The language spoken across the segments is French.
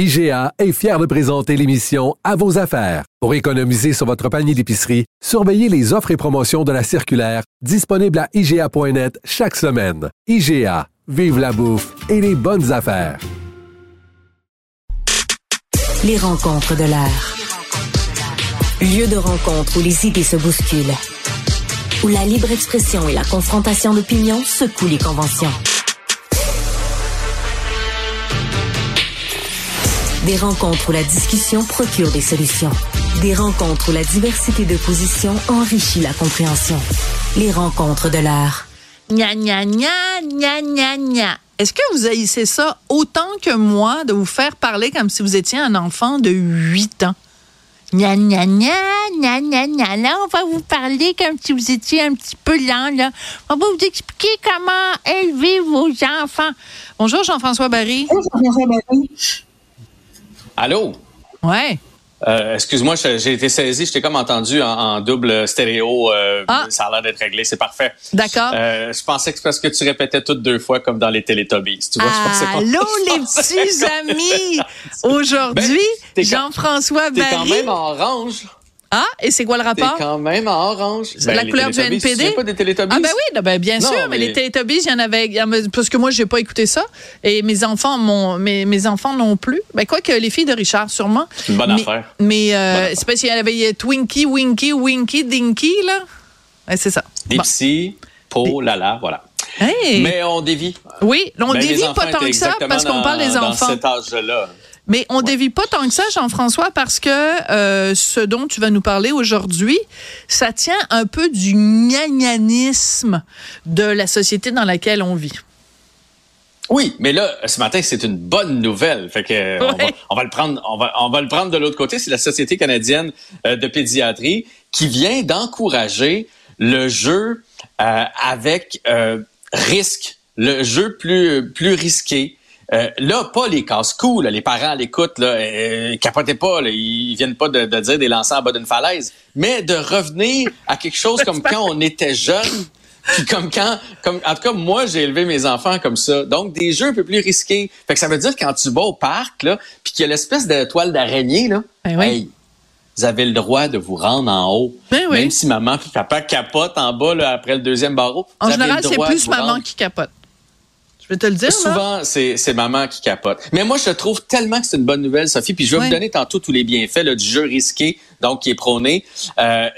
IGA est fier de présenter l'émission À vos affaires. Pour économiser sur votre panier d'épicerie, surveillez les offres et promotions de la circulaire disponible à IGA.net chaque semaine. IGA, vive la bouffe et les bonnes affaires. Les rencontres de l'heure. Lieu de rencontre où les idées se bousculent. Où la libre expression et la confrontation d'opinions secouent les conventions. Des rencontres où la discussion procure des solutions. Des rencontres où la diversité de positions enrichit la compréhension. Les rencontres de l'heure. Gna gna gna gna gna gna. Est-ce que vous haïssez ça autant que moi de vous faire parler comme si vous étiez un enfant de 8 ans? Gna gna gna gna gna gna. Là, on va vous parler comme si vous étiez un petit peu lent. Là. On va vous expliquer comment élever vos enfants. Bonjour Jean-François Barry. Bonjour Jean-François Barry. Allô? Ouais. Euh, excuse-moi, j'ai été saisi. Je t'ai comme entendu en, double stéréo. Euh, ah. Ça a l'air d'être réglé. C'est parfait. D'accord. Euh, je pensais que c'est parce que tu répétais toutes deux fois comme dans les Teletubbies. Tu vois, Allô, les petits amis! Aujourd'hui, Ben, Jean-François T'es Barry. quand même en orange. Ah, et c'est quoi le rapport? quand même en orange. C'est la couleur du Tu NPD? souviens pas des Teletubbies? Ah ben oui, non, ben bien Non, sûr, mais, mais- les Teletubbies, il y en avait, parce que moi j'ai pas écouté ça et mes enfants m'ont, mes, mes enfants non plus. Ben quoi que les filles de Richard sûrement. une bonne mais, affaire. Mais euh, c'est parce qu'il y avait Twinkie, Winky, Winky, Dinky là. Ouais, c'est ça. Bon. Dipsy, Po, Lala, voilà. Hey! Mais on dévie. oui, on Ben, dévie pas tant que ça parce qu'on dans- parle des Dans enfants. cet âge-là. Mais on dévie pas tant que ça, Jean-François, parce que euh, ce dont tu vas nous parler aujourd'hui, ça tient un peu du gnagnanisme de la société dans laquelle on vit. Oui, mais là, ce matin, c'est une bonne nouvelle. Fait que euh, on, va, Ouais. on va le prendre, on va, on va le prendre de l'autre côté. C'est la Société canadienne euh, de pédiatrie qui vient d'encourager le jeu euh, avec risque, le jeu plus plus risqué. Euh, là, pas les casse-coups, les parents à l'écoute, là, euh, capotez pas, là, ils viennent pas de, de dire des lancers en bas d'une falaise, mais de revenir à quelque chose comme quand on était jeune, puis comme quand, comme, en tout cas, moi, j'ai élevé mes enfants comme ça. Donc, des jeux un peu plus risqués. Fait que ça veut dire quand tu vas au parc, là, puis qu'il y a l'espèce de toile d'araignée, là, Ben oui. hey, vous avez le droit de vous rendre en haut. Ben oui. Même si maman puis papa capote en bas, là, après le deuxième barreau. En général, c'est plus maman rendre. qui capote. Je vais te le dire. Souvent, c'est maman qui capote. Mais moi, je trouve tellement que c'est une bonne nouvelle, Sophie. Puis je vais vous donner tantôt tous les bienfaits là, du jeu risqué, donc qui est prôné. Euh,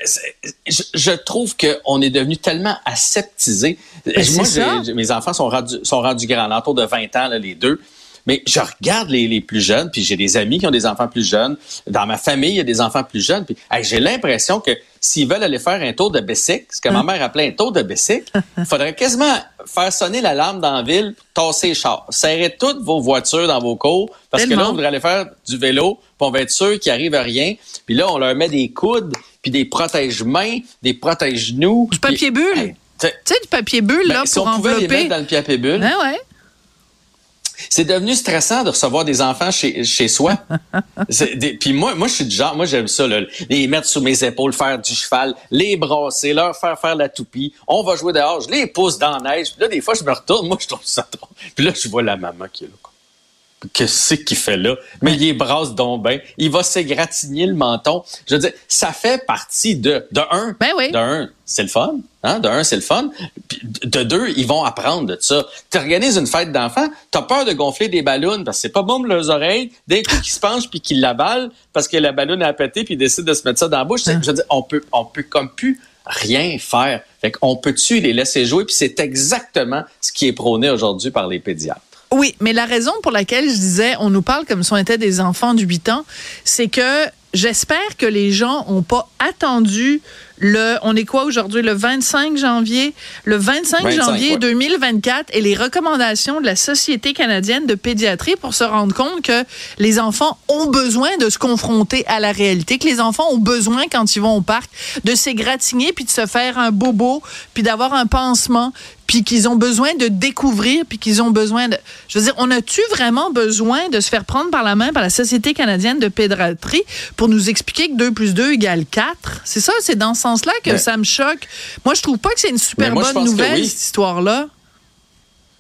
je, je trouve qu'on est devenu tellement aseptisé. Ben, moi, mes enfants sont rendus, sont rendus grands, autour de 20 ans, là, les deux. Mais je regarde les, les plus jeunes, puis j'ai des amis qui ont des enfants plus jeunes. Dans ma famille, il y a des enfants plus jeunes. Puis hey, j'ai l'impression que s'ils veulent aller faire un tour de bicycle, ce que Hein? ma mère appelait un tour de bicycle, il faudrait quasiment faire sonner l'alarme dans la ville, tasser les chars, serrer toutes vos voitures dans vos cours, parce que là, on voudrait aller faire du vélo, puis on va être sûr qu'il arrive à rien. Puis là, on leur met des coudes, puis des protège-mains, des protège-genoux. Du papier bulle. hey, Tu sais, du papier bulle, ben, là, si pour on pouvait les envelopper. mettre dans le papier bulle, Ben ouais. C'est devenu stressant de recevoir des enfants chez, chez soi. Puis moi, moi, je suis du genre, moi, j'aime ça, là, les mettre sous mes épaules, faire du cheval, les brasser, leur faire faire la toupie. On va jouer dehors, je les pousse dans la neige. Puis là, des fois, je me retourne, moi, je trouve ça drôle. Puis là, je vois la maman qui est là. quoi. Qu'est-ce qu'il fait là? Mais il est brasse donc ben. Il va s'égratigner le menton. Je veux dire, ça fait partie de, de un. Ben oui. De un, c'est le fun. Hein? De un, c'est le fun. Puis de deux, ils vont apprendre de ça. Tu organises une fête d'enfants, tu as peur de gonfler des ballons parce que c'est pas bon pour leurs oreilles. D'un coup, qu'ils se penchent puis qu'ils l'avalent parce que la ballon a pété puis ils décident de se mettre ça dans la bouche. Je veux dire, on peut, on peut comme plus rien faire. Fait qu'on peut-tu les laisser jouer? Puis c'est exactement ce qui est prôné aujourd'hui par les pédiatres. Oui, mais la raison pour laquelle je disais on nous parle comme si on était des enfants de 8 ans, c'est que j'espère que les gens n'ont pas attendu le, on est quoi aujourd'hui, le 25 janvier? Le 25, 25, janvier ouais. 2024 et les recommandations de la Société canadienne de pédiatrie pour se rendre compte que les enfants ont besoin de se confronter à la réalité, que les enfants ont besoin, quand ils vont au parc, de s'égratigner puis de se faire un bobo puis d'avoir un pansement puis qu'ils ont besoin de découvrir, puis qu'ils ont besoin de... Je veux dire, on a-tu vraiment besoin de se faire prendre par la main par la Société canadienne de pédiatrie pour nous expliquer que 2 plus 2 égale 4? C'est ça, c'est dans ce sens-là que ça me choque. Moi, je trouve pas que c'est une super moi, bonne nouvelle, oui. cette histoire-là.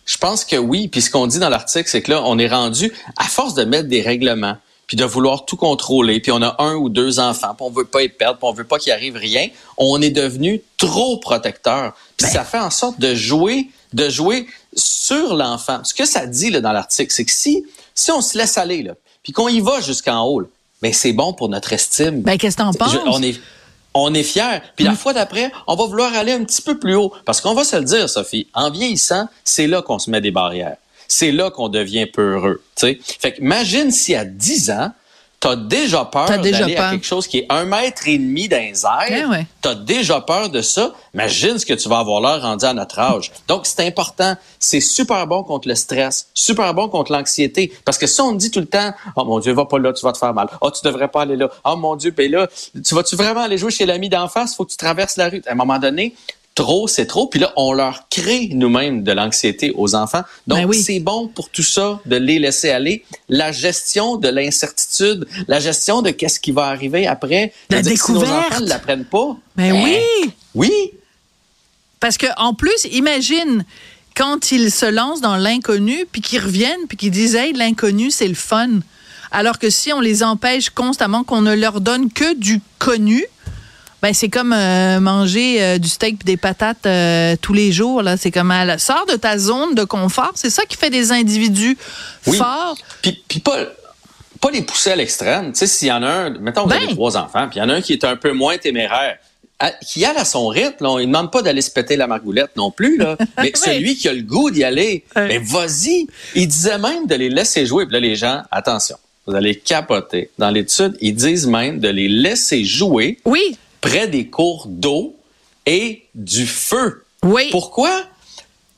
Je pense que oui. Puis ce qu'on dit dans l'article, c'est que là, on est rendu, à force de mettre des règlements, puis de vouloir tout contrôler, puis on a un ou deux enfants, puis on veut pas y perdre, puis on veut pas qu'il arrive rien, on est devenu trop protecteur. Puis ça fait en sorte de jouer, de jouer sur l'enfant. Ce que ça dit là, dans l'article, c'est que si, si on se laisse aller, là, puis qu'on y va jusqu'en haut, ben c'est bon pour notre estime. Ben, qu'est-ce que t'en penses? Je- on est on est fiers. Puis la fois d'après, on va vouloir aller un petit peu plus haut. Parce qu'on va se le dire, Sophie, en vieillissant, c'est là qu'on se met des barrières. C'est là qu'on devient peureux. tu sais. Fait que imagine si à 10 ans, t'as déjà peur d'aller à quelque chose qui est un mètre et demi dans les airs? Eh ouais. T'as déjà peur de ça? Imagine ce que tu vas avoir l'air rendu à notre âge. Donc, c'est important. C'est super bon contre le stress. Super bon contre l'anxiété. Parce que si on dit tout le temps, oh mon Dieu, va pas là, tu vas te faire mal. Oh, tu devrais pas aller là. Oh mon Dieu, ben là, tu vas-tu vraiment aller jouer chez l'ami d'en face? Faut que tu traverses la rue. À un moment donné, trop, c'est trop. Puis là, on leur crée nous-mêmes de l'anxiété aux enfants. Donc, Ben oui. c'est bon pour tout ça de les laisser aller. La gestion de l'incertitude, la gestion de qu'est-ce qui va arriver après. La dire, Si nos découverte. enfants ne l'apprennent pas. Ben eh, oui! Oui. Parce que en plus, imagine quand ils se lancent dans l'inconnu, puis qu'ils reviennent, puis qu'ils disent Hey, l'inconnu, c'est le fun. Alors que si on les empêche constamment, qu'on ne leur donne que du connu, ben c'est comme euh, manger euh, du steak et des patates euh, tous les jours. Là, c'est comme euh, sors de ta zone de confort. C'est ça qui fait des individus Oui. forts. Puis, puis pas, pas les pousser à l'extrême. Tu sais, s'il y en a un, mettons, vous Ben. avez trois enfants, puis il y en a un qui est un peu moins téméraire, à- qui aille à son rythme, là, on ne demande pas d'aller se péter la margoulette non plus, là. mais Oui. celui qui a le goût d'y aller, mais vas-y. Il disait même de les laisser jouer. Puis là, les gens, attention, vous allez capoter. Dans l'étude, ils disent même de les laisser jouer Oui, près des cours d'eau et du feu. oui. Pourquoi?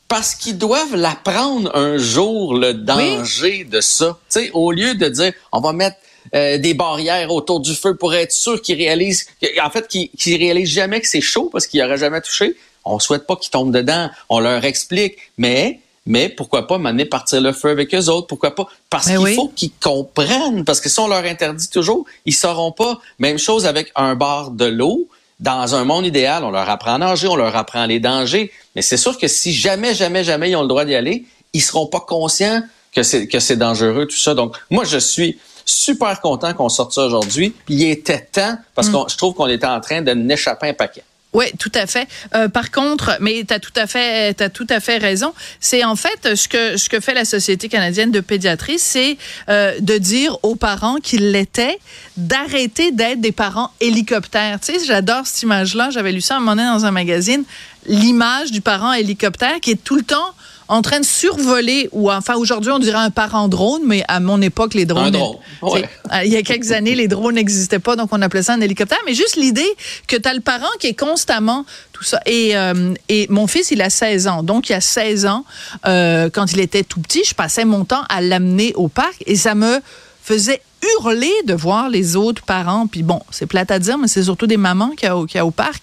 Parce qu'ils doivent l'apprendre un jour, le danger de ça. Tu sais, au lieu de dire, on va mettre euh, des barrières autour du feu pour être sûr qu'ils réalisent, en fait, qu'ils qu'ils réalisent jamais que c'est chaud parce qu'ils n'auraient jamais touché. On souhaite pas qu'ils tombent dedans. On leur explique. Mais, mais pourquoi pas m'amener partir le feu avec eux autres? Pourquoi pas? Parce Ben qu'il oui. faut qu'ils comprennent. Parce que si on leur interdit toujours, ils sauront pas. Même chose avec un bar de l'eau. Dans un monde idéal, on leur apprend à nager, on leur apprend les dangers. Mais c'est sûr que si jamais, jamais, jamais ils ont le droit d'y aller, ils seront pas conscients que c'est que c'est dangereux tout ça. Donc moi je suis super content qu'on sorte ça aujourd'hui. Il était temps parce que je trouve qu'on était en train de n'échapper un paquet. Oui, tout à fait. Euh, par contre, mais tu as tout à fait t'as tout à fait raison, c'est en fait ce que ce que fait la Société canadienne de pédiatrie, c'est euh, de dire aux parents qu'ils l'étaient d'arrêter d'être des parents hélicoptères. Tu sais, j'adore cette image-là, j'avais lu ça à un moment donné dans un magazine, l'image du parent hélicoptère qui est tout le temps en train de survoler, ou enfin aujourd'hui on dirait un parent drone, mais à mon époque les drones, Un drone, ouais. euh, Il y a quelques années, les drones n'existaient pas, donc on appelait ça un hélicoptère. Mais juste l'idée que tu as le parent qui est constamment tout ça. Et, euh, et mon fils, il a 16 ans. Donc, il y a 16 ans, euh, quand il était tout petit, je passais mon temps à l'amener au parc et ça me faisait hurler de voir les autres parents. Puis bon, c'est plate à dire, mais c'est surtout des mamans qui a, au- qui a au parc,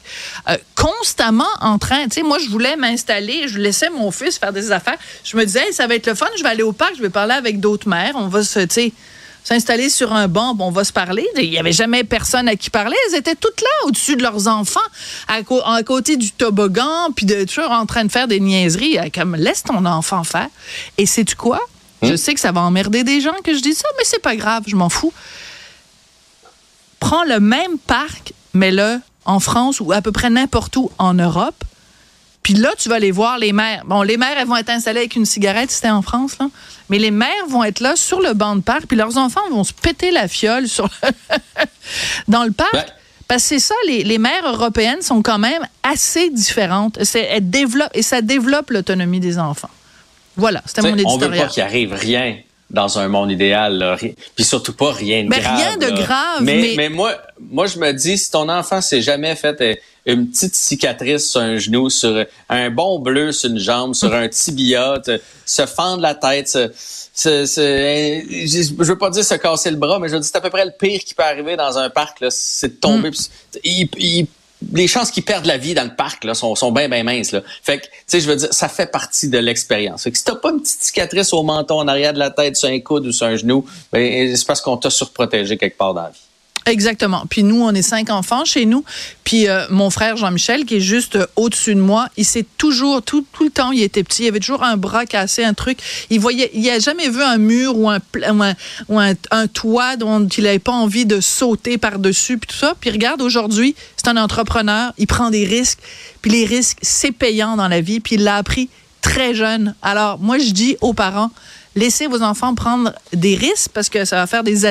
euh, constamment en train. Tu sais, moi, je voulais m'installer, je laissais mon fils faire des affaires. Je me disais, ça va être le fun, je vais aller au parc, je vais parler avec d'autres mères, on va se, tu s'installer sur un banc, on va se parler. Il n'y avait jamais personne à qui parler. Elles étaient toutes là, au-dessus de leurs enfants, à, côté du toboggan, puis de toujours en train de faire des niaiseries. euh, Comme, laisse ton enfant faire. Et sais-tu quoi? Je sais que ça va emmerder des gens que je dis ça, mais c'est pas grave, je m'en fous. Prends le même parc, mais le en France ou à peu près n'importe où en Europe. Puis là, tu vas aller voir les mères. Bon, les mères, elles vont être installées avec une cigarette, si c'était en France, là. Mais les mères vont être là sur le banc de parc, puis leurs enfants vont se péter la fiole sur dans le parc. Parce que c'est ça, les, les mères européennes sont quand même assez différentes. C'est- Elles développent, et ça développe l'autonomie des enfants. Voilà, c'était mon T'sais, on veut éditorial. pas qu'il arrive rien dans un monde idéal, là. Puis surtout pas rien de Mais grave. rien de là. grave, Mais, mais- mais moi, moi, je me dis, si ton enfant s'est jamais fait euh, une petite cicatrice sur un genou, sur un bon bleu sur une jambe, sur un tibia, te- se fendre la tête, se, se- se- euh, je veux pas dire se casser le bras, mais je veux dire, c'est à peu près le pire qui peut arriver dans un parc, c'est de tomber. Mm. il- il- les chances qu'ils perdent la vie dans le parc là, sont, sont bien, bien minces. Là. Fait que, tu sais, je veux dire, ça fait partie de l'expérience. Que si t'as pas une petite cicatrice au menton, en arrière de la tête, sur un coude ou sur un genou, ben, c'est parce qu'on t'a surprotégé quelque part dans la vie. Exactement. Puis nous, on est cinq enfants chez nous. Puis euh, mon frère Jean-Michel, qui est juste euh, au-dessus de moi, il s'est toujours, tout, tout le temps, il était petit, il avait toujours un bras cassé, un truc. Il voyait, il a jamais vu un mur ou un, ou ou un, un toit dont il n'avait pas envie de sauter par-dessus, puis tout ça. Puis regarde, aujourd'hui, c'est un entrepreneur, il prend des risques. Puis les risques, c'est payant dans la vie. Puis il l'a appris très jeune. Alors, moi, je dis aux parents, laissez vos enfants prendre des risques parce que ça va faire des